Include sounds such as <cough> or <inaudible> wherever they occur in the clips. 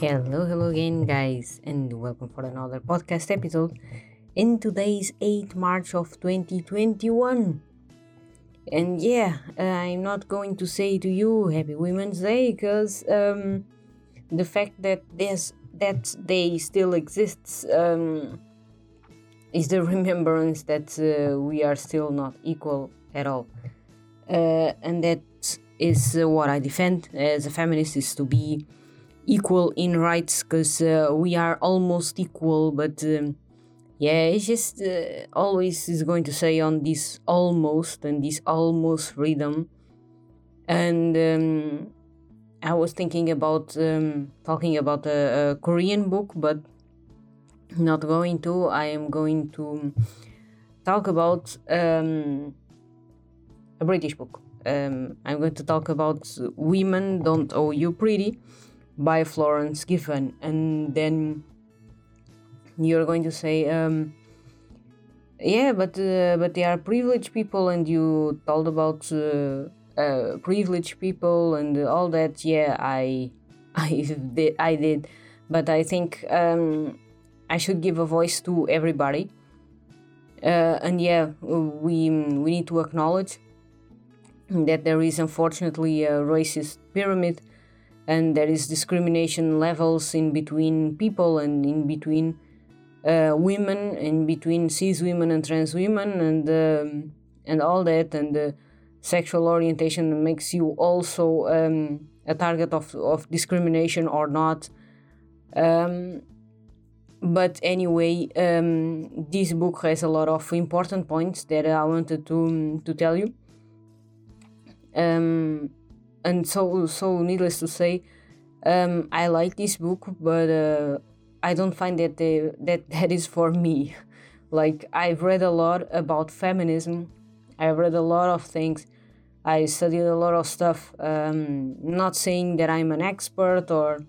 Hello, hello again, guys, and welcome for another podcast episode. In today's 8th March of 2021. And yeah, uh, I'm not going to say to you Happy Women's Day because um, the fact that this that day still exists um, is the <laughs> remembrance that uh, we are still not equal at all. Uh, and that is uh, what I defend as a feminist is to be equal in rights because uh, we are almost equal but um, yeah it's just uh, always is going to say on this almost and this almost freedom and um, i was thinking about um, talking about a, a, korean book but not going to. I am going to talk about um, a british book. Um, i'm going to talk about women don't owe you pretty by Florence Given, and then you're going to say, um, yeah, but uh, but they are privileged people, and you told about uh, uh, privileged people and all that. Yeah, I <laughs> I did, I did, but I think um, I should give a voice to everybody. Uh, and yeah, we we need to acknowledge that there is unfortunately a racist pyramid and there is discrimination levels in between people and in between uh, women in between cis women and trans women and um, and all that. And the sexual orientation makes you also um, a target of, of discrimination or not. Um, but anyway um, this book has a lot of important points that i wanted to to tell you. Um, and so so needless to say um, i like this book but uh, i don't find that they, that <laughs> that is for me. Like i've read a lot about feminism. I've read a lot of things. I studied a lot of stuff um, not saying that i'm an expert or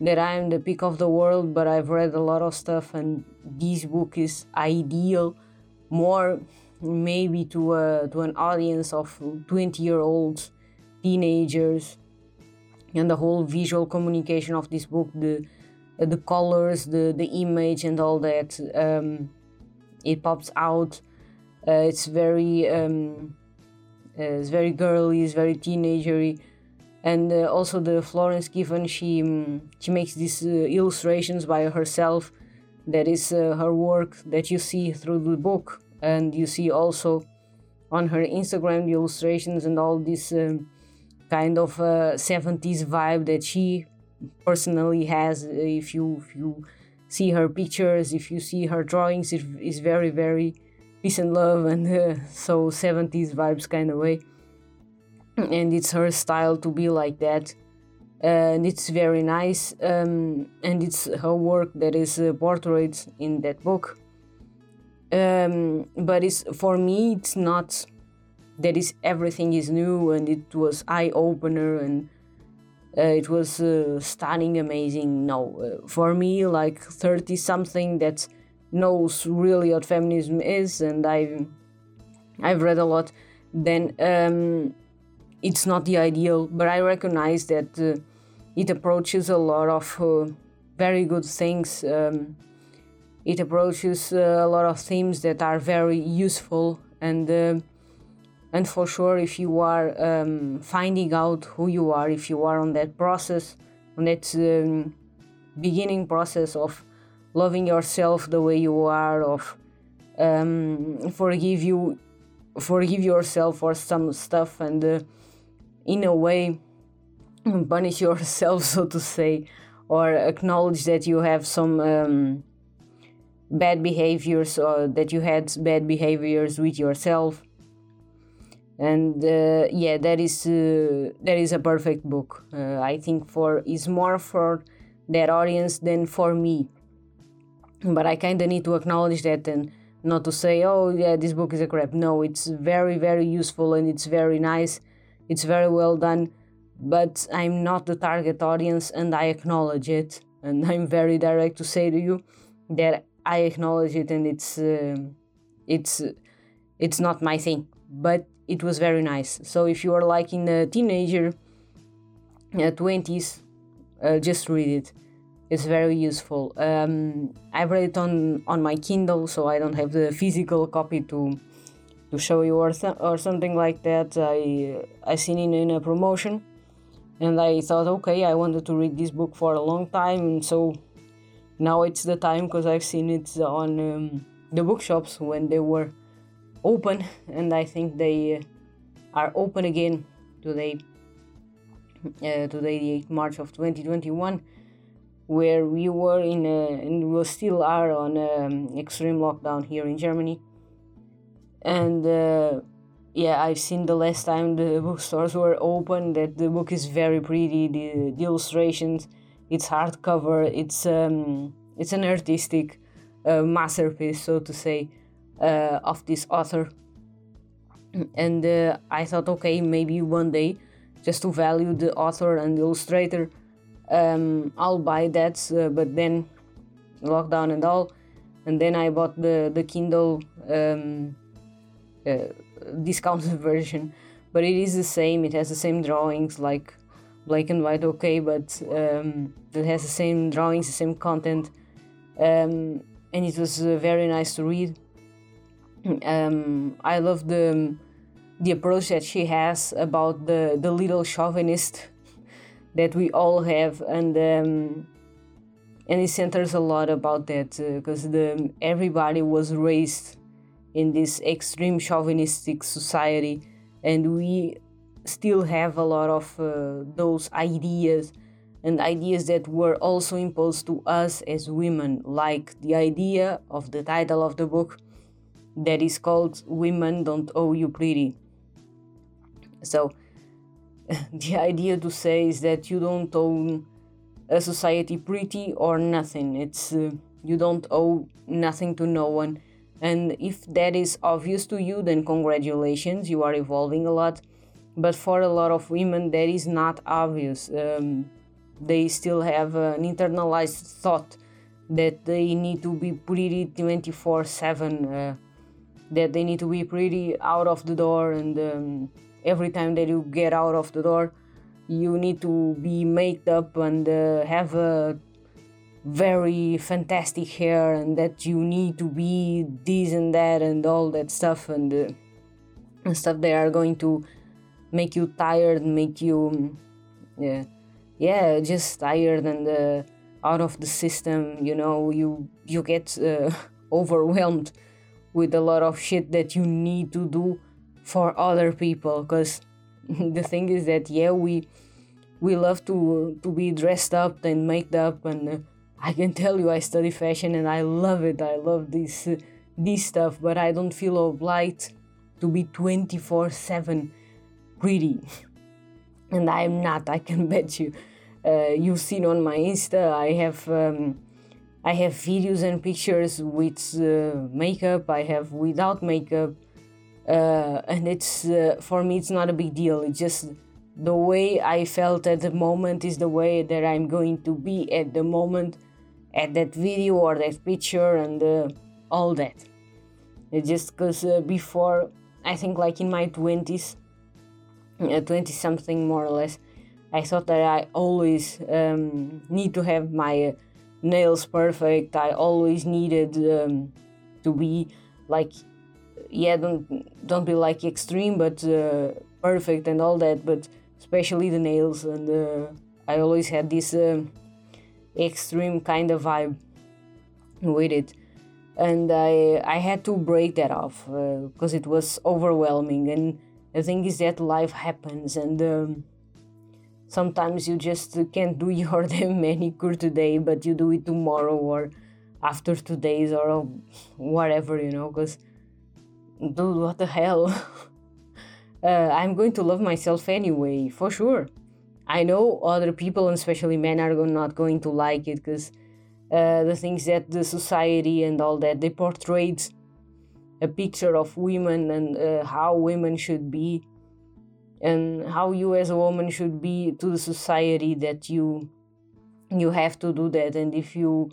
that i'm the peak of the world but i've read a lot of stuff and this book is ideal more maybe to a, to an audience of 20 year olds teenagers and the whole visual communication of this book the the colors the the image and all that um, it pops out. Uh, it's very um, uh, it's very girly it's very teenagery. And uh, also the Florence Given she um, she makes these uh, illustrations by herself. That is uh, her work that you see through the book. And you see also on her Instagram the illustrations and all these um, kind of a 70s vibe that she personally has. If you if you see her pictures if you see her drawings it is very very peace and love and uh, so 70s vibes kind of way. And it's her style to be like that. And it's very nice um, and it's her work that is uh, portrayed in that book. Um, but it's for me it's not that is everything is new and it was eye opener and uh, it was uh, stunning, amazing. No, uh, for me, like thirty something that knows really what feminism is, and I've I've read a lot. Then um, it's not the ideal, but I recognize that uh, it approaches a lot of uh, very good things. Um, it approaches uh, a lot of themes that are very useful and and for sure if you are um, finding out who you are if you are on that process on that um, beginning process of loving yourself the way you are of um, forgive you forgive yourself for some stuff and uh, in a way punish <laughs> yourself so to say or acknowledge that you have some um, bad behaviors or that you had bad behaviors with yourself and uh, yeah that is uh, that is a perfect book. Uh, i think for is more for that audience than for me. But i kind of need to acknowledge that and not to say oh yeah this book is a crap. No it's very very useful and it's very nice. It's very well done. But i'm not the target audience and i acknowledge it. And <laughs> i'm very direct to say to you that i acknowledge it and it's uh, it's it's not my thing. But it was very nice. So if you are like in a teenager, uh, 20s, uh, just read it. it's very useful. Um, I read it on on my Kindle, so I don't have the physical copy to to show you or th- or something like that. I I seen it in a promotion, and I thought, okay, I wanted to read this book for a long time, and so now it's the time because I've seen it on um, the bookshops when they were open, and I think they are open again today. Uh, today, the 8th March of 2021 where we were in a, and we still are on um, extreme lockdown here in Germany. And uh, yeah, I've seen the last time the <laughs> bookstores were open that the book is very pretty. The, the illustrations, it's hardcover. It's um, it's an artistic uh, masterpiece, so to say, uh, of this author. And uh, I thought, okay, maybe one day, just to value the author and the illustrator, um, I'll buy that. Uh, but then lockdown and all, and then I bought the the Kindle um, uh, discounted <laughs> version. But it is the same. It has the same drawings, like black and white, okay, but um, it has the same drawings, the same content, um, and it was uh, very nice to read. Um, I love the the approach that she has about the the little chauvinist that we all have and um, and it centers a lot about that because uh, the everybody was raised in this extreme chauvinistic society and we still have a lot of uh, those ideas and ideas that were also imposed to us as women like the idea of the title of the book that is called women don't owe you pretty so <laughs> the idea to say is that you don't own a society pretty or nothing. It's uh, you don't owe nothing to no one. And if that is obvious to you, then congratulations, you are evolving a lot. But for a lot of women, that is not obvious. Um, they still have an internalized thought that they need to be pretty 24 7, uh, that they need to be pretty out of the door and um, every time that you get out of the door you need to be made up and uh, have a very fantastic hair and that you need to be this and that and all that stuff and, uh, and stuff that are going to make you tired make you yeah yeah just tired and uh, out of the system you know you you get uh, <laughs> overwhelmed with a lot of shit that you need to do for other people because <laughs> the thing is that yeah we we love to to be dressed up and made up and uh, I can <laughs> tell you I study fashion and I love it. I love this uh, this stuff but I don't feel obliged to be 24/7 pretty <laughs> and I'm not I can bet you. Uh, you've seen on my Insta I have um, I have videos and pictures with uh, makeup. I have without makeup. Uh, and it's uh, for me it's not a big deal. It's just the way i felt at the moment is the way that i'm going to be at the moment at that video or that picture and uh, all that. It's just because uh, before i think like in my 20s 20 uh, something more or less i thought that i always um, need to have my nails perfect. I always needed um, to be like yeah don't don't be like extreme but uh, perfect and all that but especially the nails and uh, i always had this uh, extreme kind of vibe with it. And i i had to break that off because uh, it was overwhelming. And the thing is that life happens and um, sometimes you just can't do <laughs> your damn manicure today but you do it tomorrow or after two days or whatever you know because dude, what the hell? <laughs> uh, I'm going to love myself anyway, for sure. I know other people, and especially men, are not going to like it because uh, the things that the society and all that they portrayed a picture of women and uh, how women should be and how you as a woman should be to the society that you you have to do that. And if you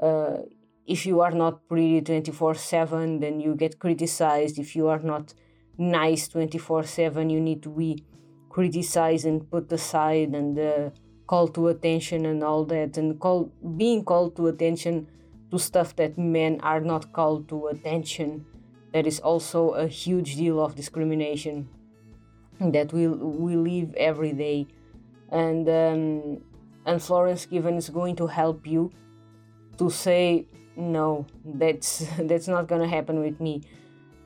uh, if you are not pretty 24 7 then you get criticized. If you are not nice 24 7 you need to be criticized and put aside and uh, called to attention and all that. And call being called to attention to stuff that men are not called to attention that is also a huge deal of discrimination that we we live every day. And um, and Florence Given is going to help you to say no that's <laughs> that's not gonna happen with me.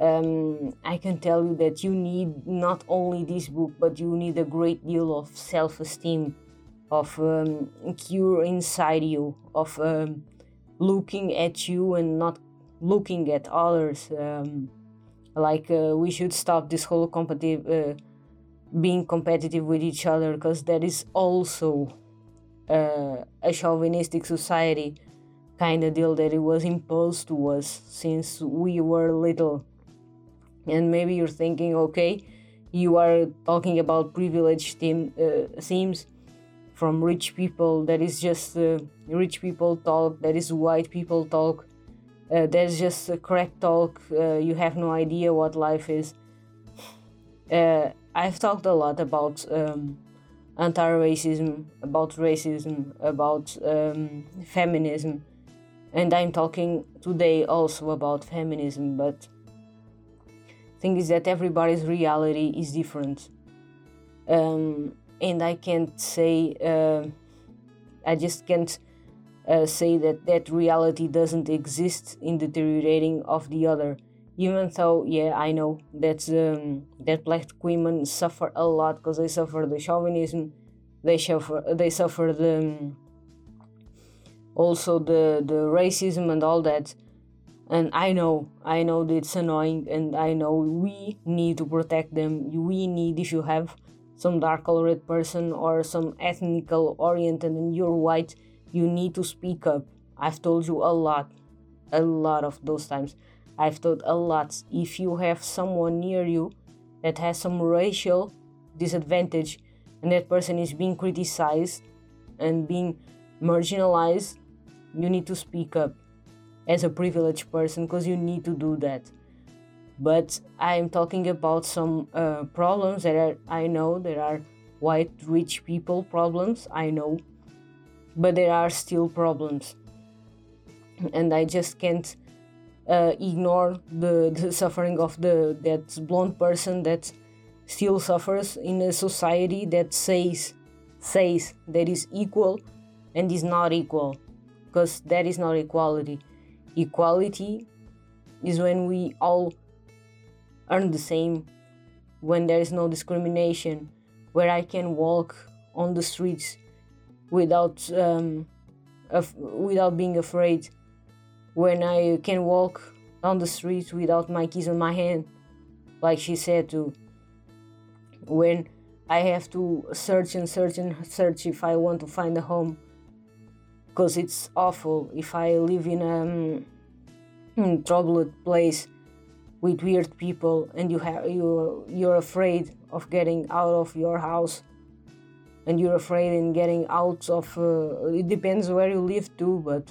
Um, I can tell you that you need not only this book but you need a great deal of self-esteem of um, cure inside you of um, looking at you and not looking at others. Um, like uh, we should stop this whole competitive uh, being competitive with each other because that is also uh, a chauvinistic society kind of deal that it was imposed to us since we were little. And maybe you're thinking okay you are talking about privileged theme, uh, themes from rich people that is just uh, rich people talk that is white people talk uh, that's just a crack talk uh, you have no idea what life is. Uh, i've talked a lot about um, anti-racism about racism about um, feminism and i'm talking today also about feminism but thing is that everybody's reality is different um, and I can't say, uh, I just can't uh, say that that reality doesn't exist in deteriorating of the other. Even though, yeah, I know that um, that black women suffer a lot because they suffer the chauvinism, they suffer, they suffer the um, also the the racism and all that. And I know, I know that it's annoying, and I know we need to protect them. We need, if you have some dark colored person or some ethnical oriented and you're white, you need to speak up. I've told you a lot, a lot of those times. I've told a lot. If you have someone near you that has some racial disadvantage and that person is being criticized and being marginalized, you need to speak up as a privileged person because you need to do that but I'm talking about some uh, problems that are, I know there are white rich people problems, I know, but there are still problems, and I just can't uh, ignore the, <laughs> the suffering of the that blonde person that still suffers in a society that says says that is equal and is not equal because that is not equality. Equality is when we all earn the same, when there is no discrimination, where I can walk on the streets without um, without being afraid, when I can walk down the street without my keys in my hand, like she said to, when I have to search and search and search if I want to find a home, because it's awful if I live in a um, troubled place with weird people and you have you you're afraid of getting out of your house and you're afraid in getting out of uh, it depends where you live too but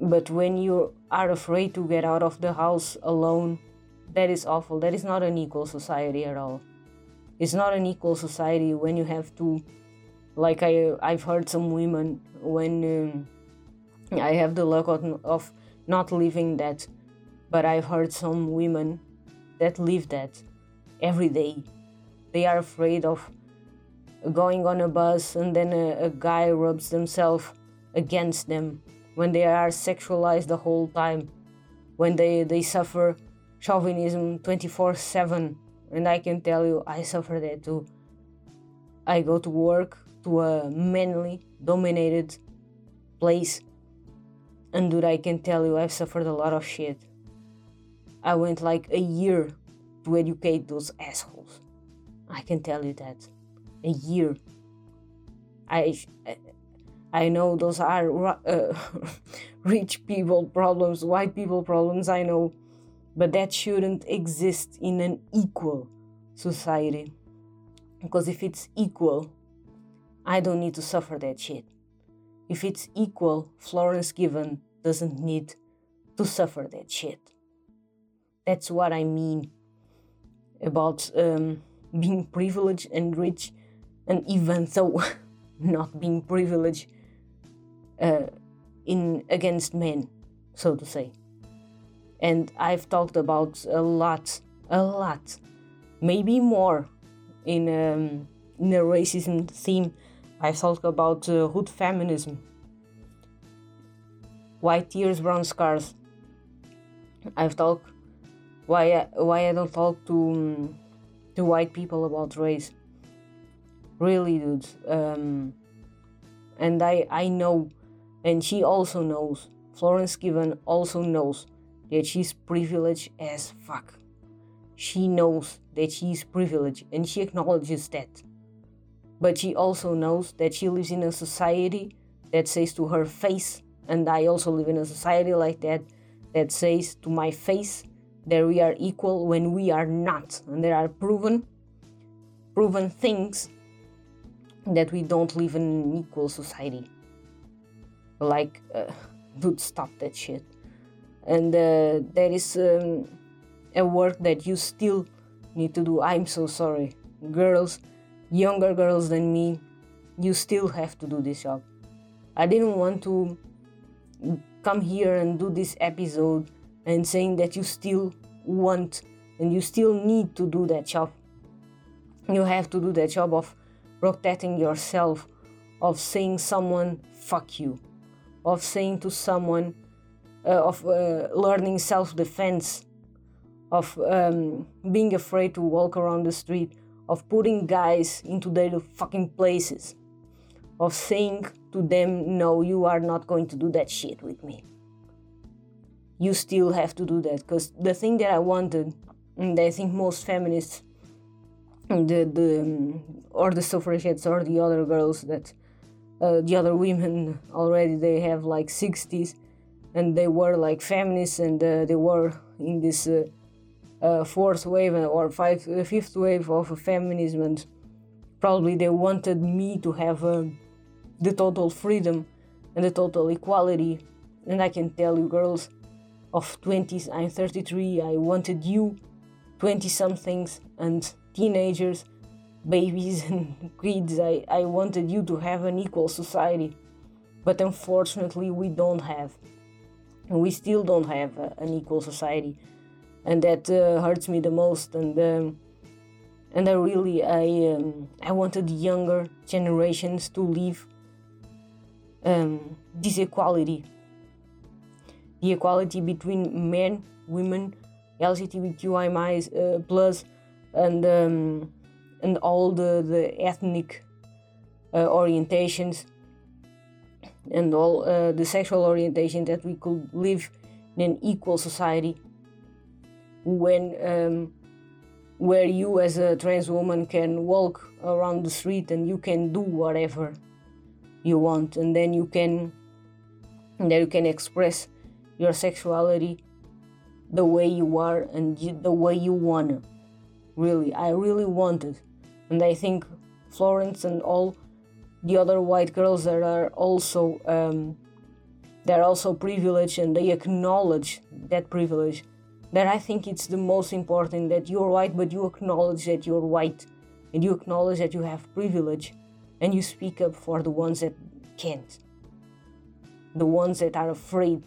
but when you are afraid to get out of the house alone that is awful. That is not an equal society at all. It's not an equal society when you have to like i i've heard some women when um, i have the luck of, of not living that but I've heard some women that live that every day. They are afraid of going on a bus and then a, a guy rubs themselves against them when they are sexualized the whole time, when they, they suffer chauvinism 24 7. And I can tell you, I suffer that too. I go to work to a manly dominated place, and dude, I can tell you, I've suffered a lot of shit. I went like a year to educate those assholes. I can tell you that. A year. I I know those are uh, <laughs> rich people problems, white people problems, I know, but that shouldn't exist in an equal society. Because if it's equal, I don't need to suffer that shit. If it's equal, Florence Given doesn't need to suffer that shit. That's what I mean about um, being privileged and rich. And even though <laughs> not being privileged uh, in against men, so to say. And I've talked about a lot, a lot, maybe more in, um, in a racism theme. I've talked about uh, hood feminism, white tears, brown scars. I've talked why I, why I don't talk to um, to white people about race. Really, dude. Um, and I I know, and she also knows. Florence Given also knows that she's privileged as fuck. She knows that she's privileged and she acknowledges that. But she also knows that she lives in a society that says to her face, and I also live in a society like that, that says to my face that we are equal when we are not. And there are proven proven things that we don't live in an equal society. Like, uh, dude, stop that shit. And uh, there is um, a work that you still need to do. I'm so sorry. Girls, younger girls than me, you still have to do this job. I didn't want to come here and do this episode and saying that you still want and you still need to do that job. You have to do that job of protecting yourself, of saying someone fuck you, of saying to someone, uh, of uh, learning self defense, of um, being afraid to walk around the street, of putting guys into their fucking places, of saying to them, no, you are not going to do that shit with me. You still have to do that because the thing that I wanted, and I think most feminists the the um, or the suffragettes or the other girls that uh, the other women already they have like 60s and they were like feminists and uh, they were in this uh, uh fourth wave or five, uh, fifth wave of feminism and probably they wanted me to have the total freedom and the total equality. And i can tell you girls of 20s i'm 33 i wanted you 20 somethings and teenagers, babies, <laughs> and kids. I, I wanted you to have an equal society. But unfortunately, we don't have. And we still don't have a, an equal society. And that uh, hurts me the most. And um, and I really I um, I wanted younger generations to live um, this equality, the equality between men, women, LGBTQI uh, plus and um, and all the the ethnic uh, orientations and all uh, the sexual orientation that we could live in an equal society when um, where you as a trans woman can walk around the street and you can do whatever you want. And then you can then you can express your sexuality the way you are and the way you wanna. Really i really wanted and i think florence and all the other white girls that are also um, they're also privileged and they acknowledge that privilege. That i think it's the most important that you're white but you acknowledge that you're white. And you acknowledge that you have privilege. And you speak up for the ones that can't. The ones that are afraid.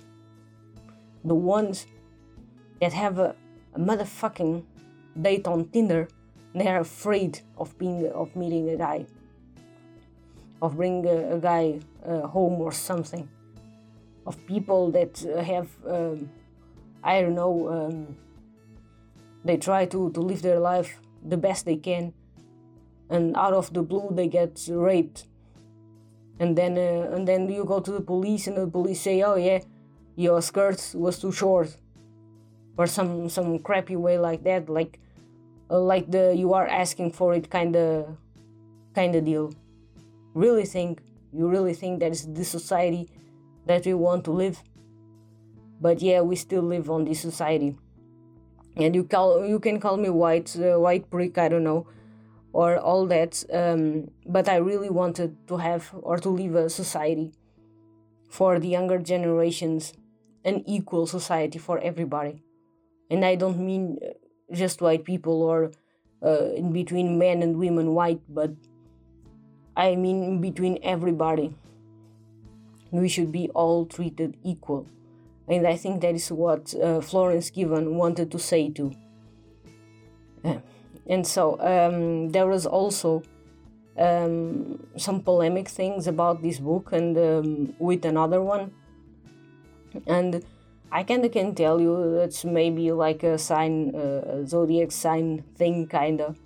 The ones that have a, a motherfucking date on Tinder, they are afraid of being of meeting a guy, of bringing a, a guy uh, home or something, of people that have um, I don't know. Um, they try to to live their life the best they can, and out of the blue they get raped, and then uh, and then you go to the police and the police say, oh yeah, your skirt was too short or some some crappy way like that like like the you are asking for it kind of kind of deal. Really think you really think that is the society that we want to live? But yeah we still live on this society. And you call you can call me white uh, white brick i don't know or all that um, but i really wanted to have or to live a society for the younger generations an equal society for everybody. And i don't mean just white people or uh, in between men and women white, but I mean between everybody. We should be all treated equal. And I think that is what uh, Florence Given wanted to say too. And so um, there was also um, some polemic things about this book and um, with another one. And I kind of can tell you it's maybe like a sign, uh, a zodiac sign thing, kind of.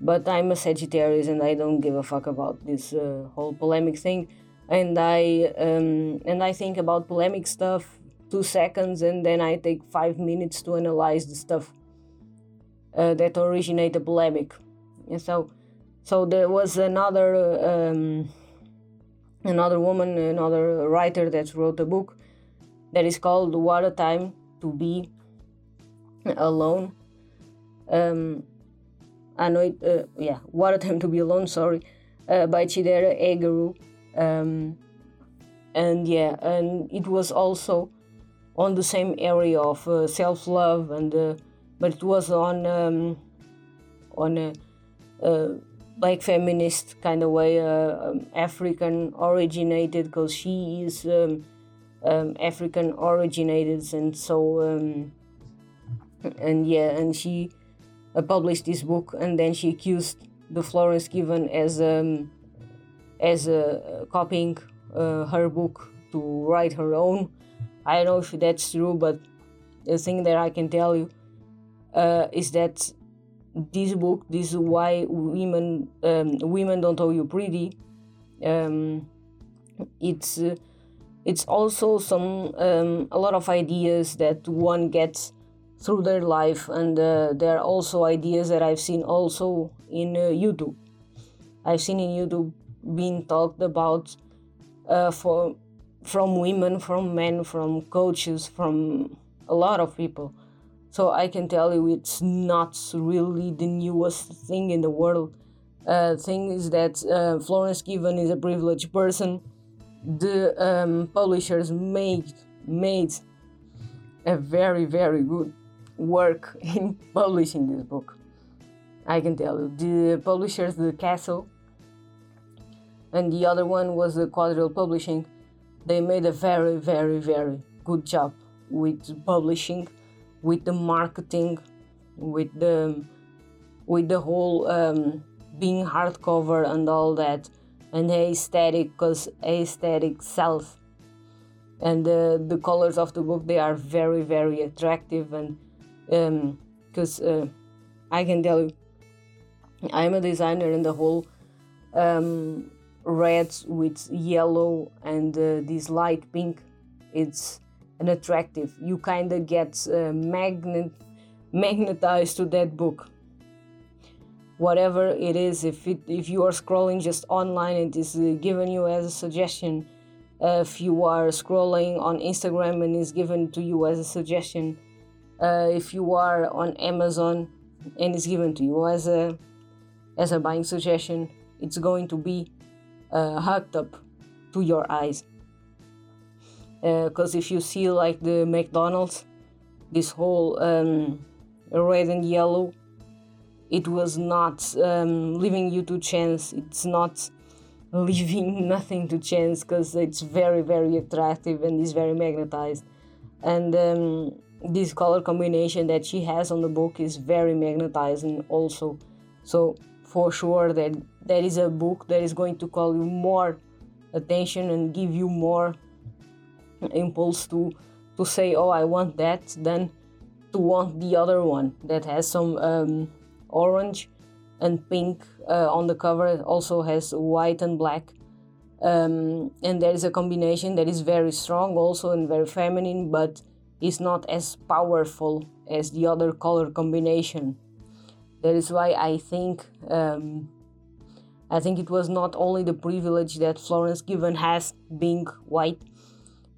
But I'm a Sagittarius and I don't give a fuck about this uh, whole polemic thing. And I um, and I think about polemic stuff two seconds and then I take five minutes to analyze the stuff uh, that originate the polemic. And so, so there was another um, another woman, another writer that wrote a book that is called What a Time to Be Alone. Um, I know it, uh, yeah, What a Time to Be Alone, sorry, uh, by Chidera Eggerue. Um, and yeah, and it was also on the same area of uh, self love, and uh, but it was on um, on a, a black feminist kind of way, uh, um, African originated, because she is um, um, African originated, and so um, and yeah, and she uh, published this book, and then she accused the Florence Given as um, as uh, copying uh, her book to write her own. I don't know if that's true, but the thing that I can tell you uh, is that this book, this is why women um, women don't owe you pretty. Um, it's uh, it's also some um, a lot of ideas that one gets through their life and uh, there are also ideas that i've seen also in uh, youtube. I've seen in youtube being talked about uh, for from women from men from coaches from a lot of people. So i can tell you it's not really the newest thing in the world. Uh, thing is that uh, florence given is a privileged person the um, publishers made made a very very good work <laughs> in publishing this book. I can tell you the publishers, the Cassell, and the other one was the Quadrille Publishing. They made a very very very good job with publishing, with the marketing, with the with the whole um, being hardcover and all that and aesthetic because aesthetic sells and uh, the colors of the book they are very very attractive and because um, uh, i can tell you i'm a designer and the whole um, red with yellow and uh, this light pink it's an attractive you kind of get uh, magnet magnetized to that book whatever it is if it if you are scrolling just online it is uh, given you as a suggestion. Uh, if you are scrolling on instagram and is given to you as a suggestion. Uh, if you are on amazon and it's given to you as a as a buying suggestion. It's going to be uh, hooked up to your eyes. Because uh, if you see like the mcdonald's this whole um, red and yellow it was not um, leaving you to chance. It's not leaving <laughs> nothing to chance because it's very very attractive and is very magnetized. And um, this color combination that she has on the book is very magnetizing also. So for sure that that is a book that is going to call you more attention and give you more impulse to to say oh i want that than to want the other one that has some um, orange and pink uh, on the cover. It also has white and black. Um, and there is a combination that is very strong also and very feminine, but is not as powerful as the other color combination. That is why I think um, I think it was not only the privilege that Florence Given has being white,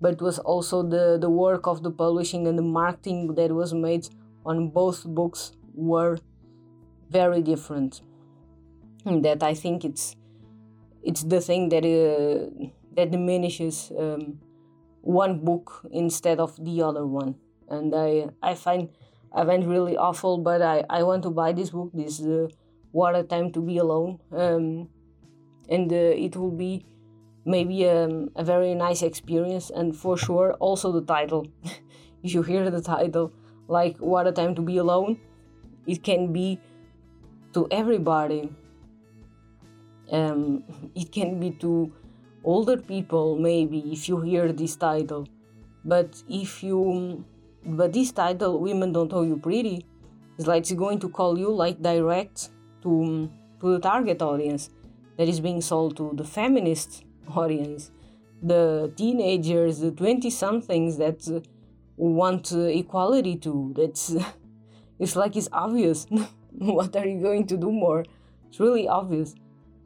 but it was also the, the work of the publishing and the marketing that was made on both books were very different. That I think it's it's the thing that uh, that diminishes um, one book instead of the other one, and I I find I find really awful. But I I want to buy this book. This uh, What a Time to Be Alone. Um, and uh, it will be maybe um, a very nice experience and for sure also the title <laughs> if you hear the title like what a time to be alone it can be to everybody. Um, <laughs> it can be to older people maybe if you hear this title. But if you but this title women don't know you pretty it's like it's going to call you like direct to to the target audience that is being sold to the feminist <laughs> audience. The teenagers the 20 somethings that uh, want uh, equality to that's <laughs> it's like it's obvious <laughs> what are you going to do more it's really obvious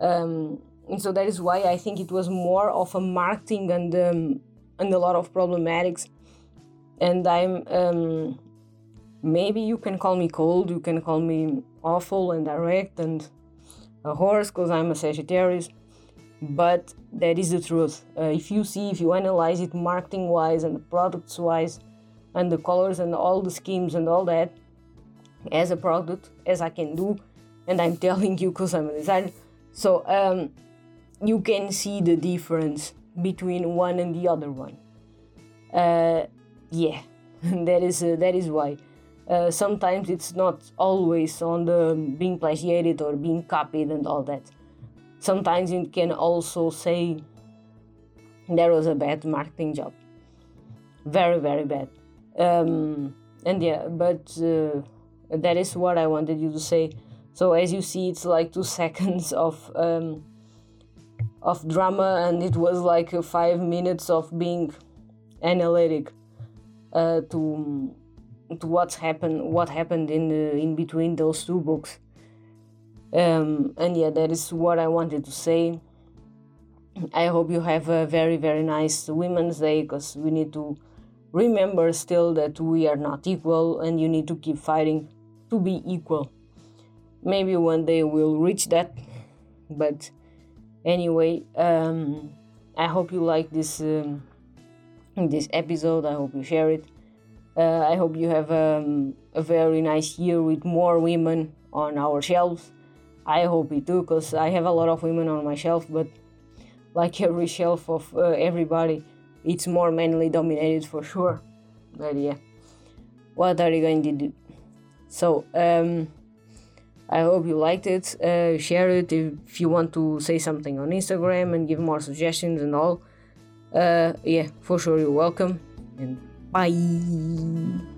um, and so that is why I think it was more of a marketing and um, and a lot of problematics. And I'm um, maybe you can call me cold, you can call me awful and direct and a horse because I'm a Sagittarius, but that is the truth. Uh, if you see, if you analyze it marketing wise and products wise, and the colors and all the schemes and all that, as a product, as I can do, and I'm <laughs> telling you because I'm a designer so um, you can see the difference between one and the other one. Uh, yeah, <laughs> that is uh, that is why. Uh, sometimes it's not always on the being plagiated or being copied and all that. Sometimes it can also say there was a bad marketing job. Very, very bad. Um, and yeah, but uh, that is what I wanted you to say. So as you see, it's like two <laughs> seconds of um, of drama, and it was like five minutes of being analytic uh, to to what's happened, what happened in the, in between those two books. Um, and yeah, that is what I wanted to say. I hope you have a very very nice Women's Day because we need to remember still that we are not equal, and you need to keep fighting to be equal. Maybe one day we'll reach that but anyway um, i hope you like this um, this episode. I hope you share it. Uh, i hope you have um, a very nice year with more women on our shelves. I hope you do because i have a lot of women on my shelf but like <laughs> every shelf of uh, everybody it's more manly dominated for sure. But yeah. What are you going to do so um I hope you liked it. Uh, share it if you want to say something on Instagram and give more suggestions and all. Uh, yeah, for sure you're welcome. And bye.